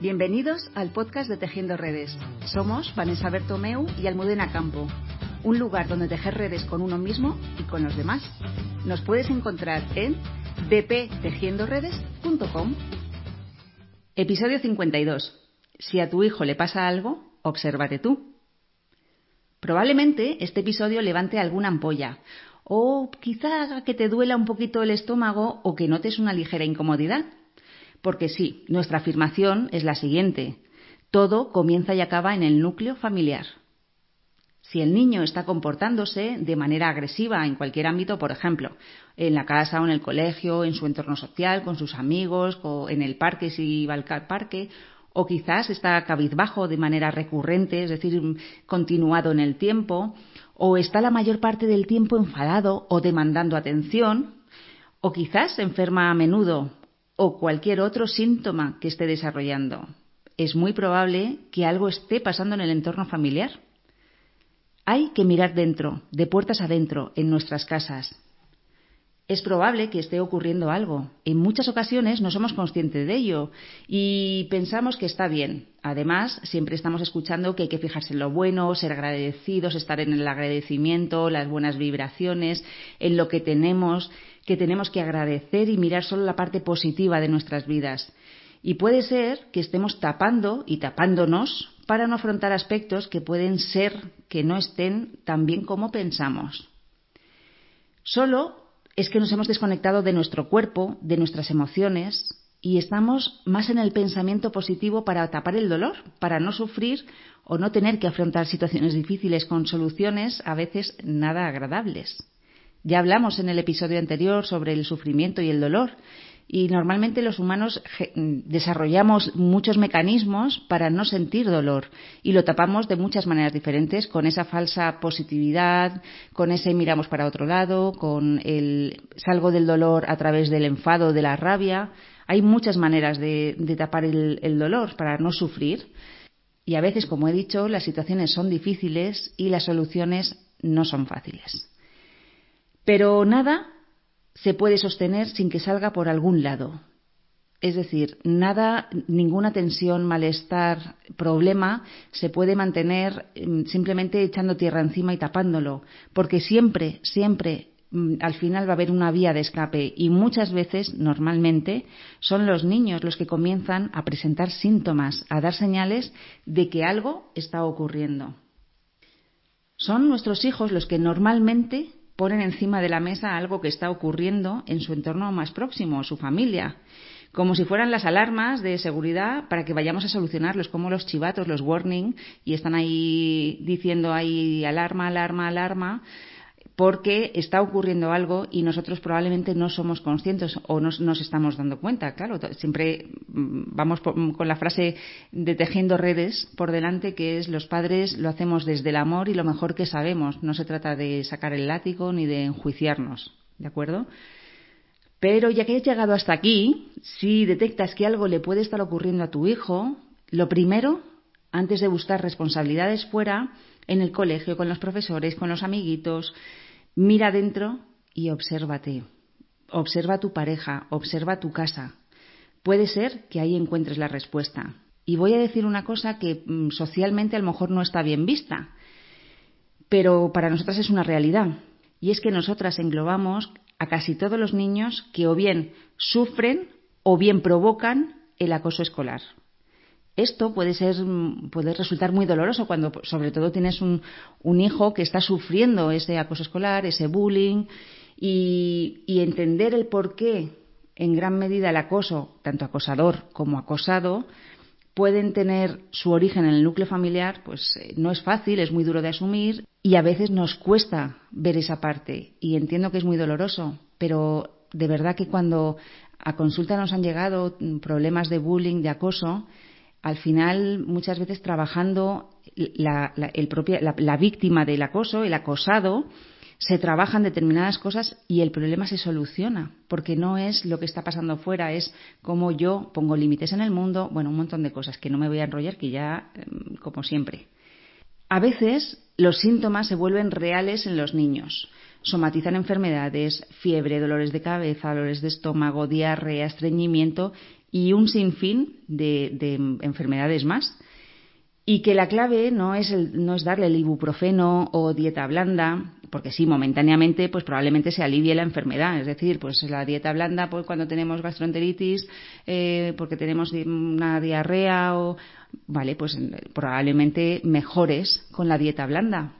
Bienvenidos al podcast de Tejiendo Redes. Somos Vanessa Bertomeu y Almudena Campo, un lugar donde tejer redes con uno mismo y con los demás. Nos puedes encontrar en bptejiendoredes.com. Episodio 52. Si a tu hijo le pasa algo, obsérvate tú. Probablemente este episodio levante alguna ampolla o quizá haga que te duela un poquito el estómago o que notes una ligera incomodidad. Porque sí, nuestra afirmación es la siguiente. Todo comienza y acaba en el núcleo familiar. Si el niño está comportándose de manera agresiva en cualquier ámbito, por ejemplo, en la casa o en el colegio, en su entorno social, con sus amigos, o en el parque si va al parque, o quizás está cabizbajo de manera recurrente, es decir, continuado en el tiempo, o está la mayor parte del tiempo enfadado o demandando atención, o quizás enferma a menudo o cualquier otro síntoma que esté desarrollando. Es muy probable que algo esté pasando en el entorno familiar. Hay que mirar dentro, de puertas adentro, en nuestras casas. Es probable que esté ocurriendo algo. En muchas ocasiones no somos conscientes de ello y pensamos que está bien. Además, siempre estamos escuchando que hay que fijarse en lo bueno, ser agradecidos, estar en el agradecimiento, las buenas vibraciones, en lo que tenemos que tenemos que agradecer y mirar solo la parte positiva de nuestras vidas. Y puede ser que estemos tapando y tapándonos para no afrontar aspectos que pueden ser que no estén tan bien como pensamos. Solo es que nos hemos desconectado de nuestro cuerpo, de nuestras emociones, y estamos más en el pensamiento positivo para tapar el dolor, para no sufrir o no tener que afrontar situaciones difíciles con soluciones a veces nada agradables. Ya hablamos en el episodio anterior sobre el sufrimiento y el dolor y normalmente los humanos desarrollamos muchos mecanismos para no sentir dolor y lo tapamos de muchas maneras diferentes con esa falsa positividad, con ese miramos para otro lado, con el salgo del dolor a través del enfado, de la rabia. Hay muchas maneras de, tapar el dolor para no sufrir y a veces, como he dicho, las situaciones son difíciles y las soluciones no son fáciles. Pero nada se puede sostener sin que salga por algún lado. Es decir, nada, ninguna tensión, malestar, problema se puede mantener mm, simplemente echando tierra encima y tapándolo, porque siempre, siempre mm, al final va a haber una vía de escape y muchas veces, normalmente, son los niños los que comienzan a presentar síntomas, a dar señales de que algo está ocurriendo. Son nuestros hijos los que normalmente ponen encima de la mesa algo que está ocurriendo en su entorno más próximo, su familia, como si fueran las alarmas de seguridad para que vayamos a solucionarlos, como los chivatos, los warning, y están ahí diciendo ahí alarma, alarma, alarma, porque está ocurriendo algo y nosotros probablemente no somos conscientes o no nos estamos dando cuenta. Claro, siempre mm, vamos con la frase de tejiendo redes por delante, que es los padres lo hacemos desde el amor y lo mejor que sabemos. No se trata de sacar el látigo ni de enjuiciarnos, ¿de acuerdo? Pero ya que has llegado hasta aquí, si detectas que algo le puede estar ocurriendo a tu hijo, lo primero, antes de buscar responsabilidades fuera, en el colegio, con los profesores, con los amiguitos, Mira dentro y obsérvate. Observa tu pareja, observa tu casa. Puede ser que ahí encuentres la respuesta. Y voy a decir una cosa que mm, socialmente a lo mejor no está bien vista, pero para nosotras es una realidad. Y es que nosotras englobamos a casi todos los niños que o bien sufren o bien provocan el acoso escolar. Esto puede ser, puede resultar muy doloroso cuando, sobre todo, tienes un, hijo que está sufriendo ese acoso escolar, ese bullying, y, entender el por qué, en gran medida, el acoso, tanto acosador como acosado, pueden tener su origen en el núcleo familiar, pues eh, no es fácil, es muy duro de asumir y a veces nos cuesta ver esa parte. Y entiendo que es muy doloroso, pero de verdad que cuando a consulta nos han llegado problemas de bullying, de acoso, al final muchas veces trabajando la, la, víctima del acoso, el acosado, se trabajan determinadas cosas y el problema se soluciona, porque no es lo que está pasando fuera, es cómo yo pongo límites en el mundo, bueno, un montón de cosas que no me voy a enrollar, que ya, em, como siempre. A veces los síntomas se vuelven reales en los niños. Somatizan enfermedades, fiebre, dolores de cabeza, dolores de estómago, diarrea, estreñimiento y un sinfín de, de enfermedades más. Y que la clave no es, el, no es darle el ibuprofeno o dieta blanda, porque sí, momentáneamente, pues probablemente se alivie la enfermedad. Es decir, pues la dieta blanda, pues cuando tenemos gastroenteritis, eh, porque tenemos una diarrea o, vale, pues probablemente mejores con la dieta blanda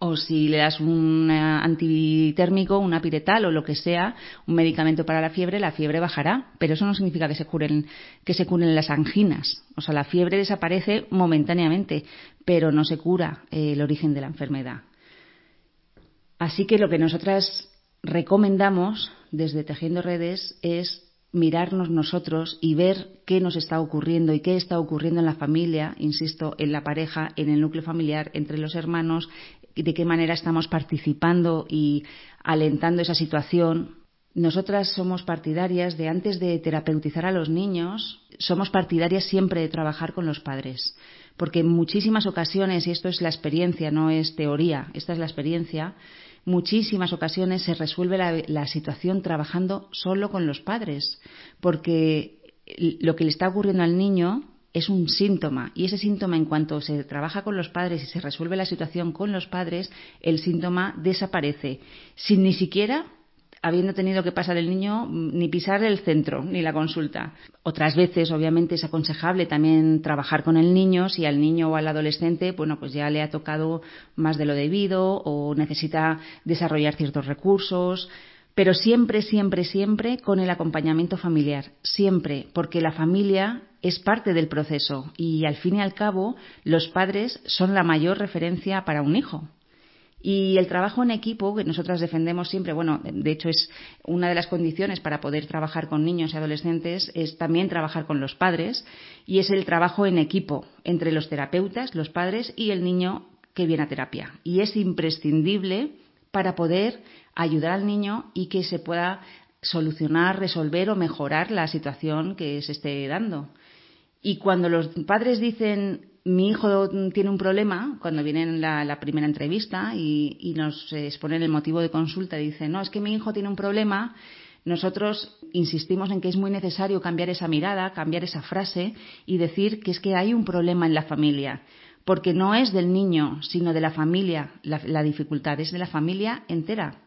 o si le das un antitérmico, una piretal o lo que sea, un medicamento para la fiebre, la fiebre bajará, pero eso no significa que se curen que se curen las anginas. O sea, la fiebre desaparece momentáneamente, pero no se cura eh, el origen de la enfermedad. Así que lo que nosotras recomendamos desde Tejiendo Redes es mirarnos nosotros y ver qué nos está ocurriendo y qué está ocurriendo en la familia, insisto, en la pareja, en el núcleo familiar, entre los hermanos, de qué manera estamos participando y alentando esa situación. Nosotras somos partidarias de antes de terapeutizar a los niños, somos partidarias siempre de trabajar con los padres, porque en muchísimas ocasiones, y esto es la experiencia, no es teoría, esta es la experiencia, muchísimas ocasiones se resuelve la, la, situación trabajando solo con los padres, porque lo que le está ocurriendo al niño es un síntoma. Y ese síntoma en cuanto se trabaja con los padres y se resuelve la situación con los padres, el síntoma desaparece. Sin ni siquiera habiendo tenido que pasar el niño ni pisar el centro ni la consulta. Otras veces, obviamente, es aconsejable también trabajar con el niño. Si al niño o al adolescente, bueno, pues ya le ha tocado más de lo debido o necesita desarrollar ciertos recursos pero siempre, siempre, siempre con el acompañamiento familiar, siempre, porque la familia es parte del proceso y al fin y al cabo los padres son la mayor referencia para un hijo. Y el trabajo en equipo, que nosotras defendemos siempre, bueno, de hecho es una de las condiciones para poder trabajar con niños y adolescentes, es también trabajar con los padres, y es el trabajo en equipo entre los terapeutas, los padres y el niño que viene a terapia. Y es imprescindible para poder ayudar al niño y que se pueda solucionar, resolver o mejorar la situación que se esté dando. Y cuando los padres dicen mi hijo tiene un problema, cuando vienen la, la primera entrevista y, y, nos exponen el motivo de consulta, dicen, no, es que mi hijo tiene un problema, nosotros insistimos en que es muy necesario cambiar esa mirada, cambiar esa frase y decir que es que hay un problema en la familia, porque no es del niño, sino de la familia la, la dificultad, es de la familia entera.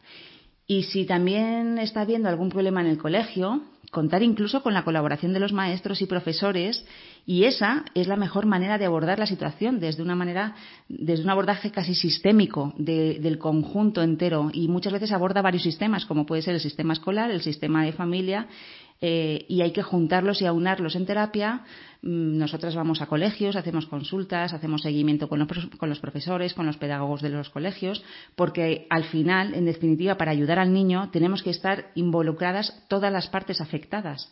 Y si también está habiendo algún problema en el colegio, contar incluso con la colaboración de los maestros y profesores y esa es la mejor manera de abordar la situación desde una manera desde un abordaje casi sistémico de, del conjunto entero y muchas veces aborda varios sistemas como puede ser el sistema escolar el sistema de familia eh, y hay que juntarlos y aunarlos en terapia. Mm, nosotras vamos a colegios, hacemos consultas, hacemos seguimiento con los, con los profesores, con los pedagogos de los colegios, porque al final, en definitiva, para ayudar al niño tenemos que estar involucradas todas las partes afectadas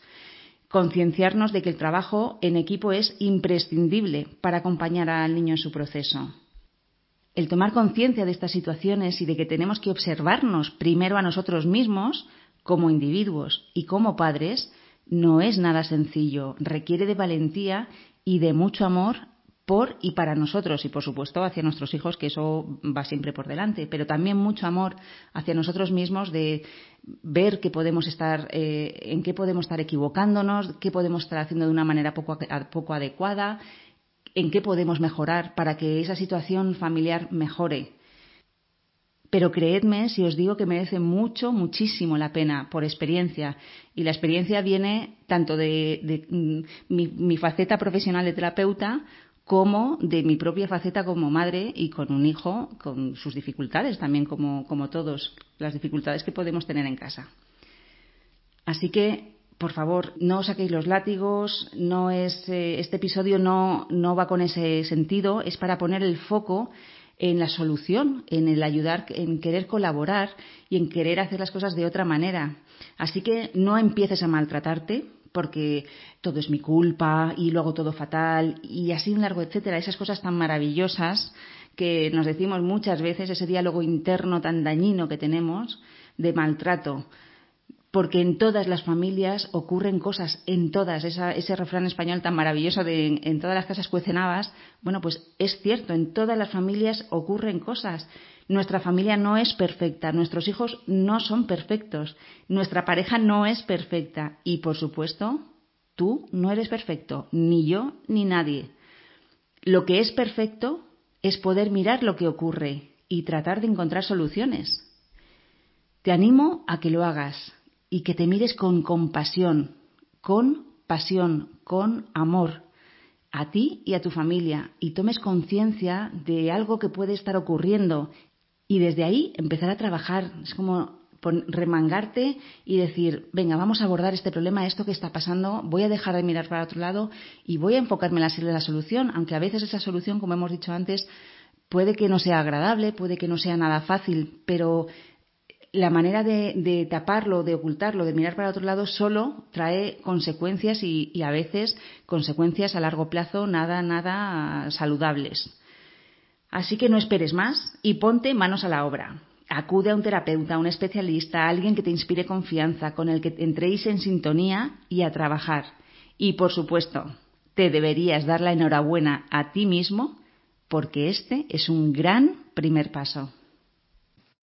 concienciarnos de que el trabajo en equipo es imprescindible para acompañar al niño en su proceso. El tomar conciencia de estas situaciones y de que tenemos que observarnos primero a nosotros mismos como individuos y como padres no es nada sencillo, requiere de valentía y de mucho amor por y para nosotros y por supuesto hacia nuestros hijos, que eso va siempre por delante, pero también mucho amor hacia nosotros mismos de ver que podemos estar, eh, en qué podemos estar equivocándonos, qué podemos estar haciendo de una manera poco, poco adecuada, en qué podemos mejorar para que esa situación familiar mejore. Pero creedme si os digo que merece mucho, muchísimo la pena por experiencia. Y la experiencia viene tanto de, mm, mi, mi, faceta profesional de terapeuta como de mi propia faceta como madre y con un hijo con sus dificultades también como, como todos las dificultades que podemos tener en casa. Así que, por favor, no saquéis los látigos, no es, eh, este episodio no, no va con ese sentido, es para poner el foco en la solución, en el ayudar, en querer colaborar y en querer hacer las cosas de otra manera. Así que no empieces a maltratarte porque todo es mi culpa y luego todo fatal y así un largo etcétera, esas cosas tan maravillosas que nos decimos muchas veces, ese diálogo interno tan dañino que tenemos de maltrato porque en todas las familias ocurren cosas, en todas, esa, ese refrán español tan maravilloso de en, todas las casas cuecen habas, bueno, pues es cierto, en todas las familias ocurren cosas. Nuestra familia no es perfecta, nuestros hijos no son perfectos, nuestra pareja no es perfecta y, por supuesto, Tú no eres perfecto, ni yo ni nadie. Lo que es perfecto es poder mirar lo que ocurre y tratar de encontrar soluciones. Te animo a que lo hagas y que te mires con compasión, con pasión, con amor a ti y a tu familia y tomes conciencia de algo que puede estar ocurriendo y desde ahí empezar a trabajar. Es como remangarte y decir, venga, vamos a abordar este problema, esto que está pasando, voy a dejar de mirar para otro lado y voy a enfocarme en la, solución, aunque a veces esa solución, como hemos dicho antes, puede que no sea agradable, puede que no sea nada fácil, pero la manera de, taparlo, de ocultarlo, de mirar para otro lado, solo trae consecuencias y, a veces consecuencias a largo plazo nada, nada saludables. Así que no esperes más y ponte manos a la obra. Acude a un terapeuta, a un especialista, a alguien que te inspire confianza, con el que entréis en sintonía y a trabajar. Y por supuesto, te deberías dar la enhorabuena a ti mismo porque este es un gran primer paso.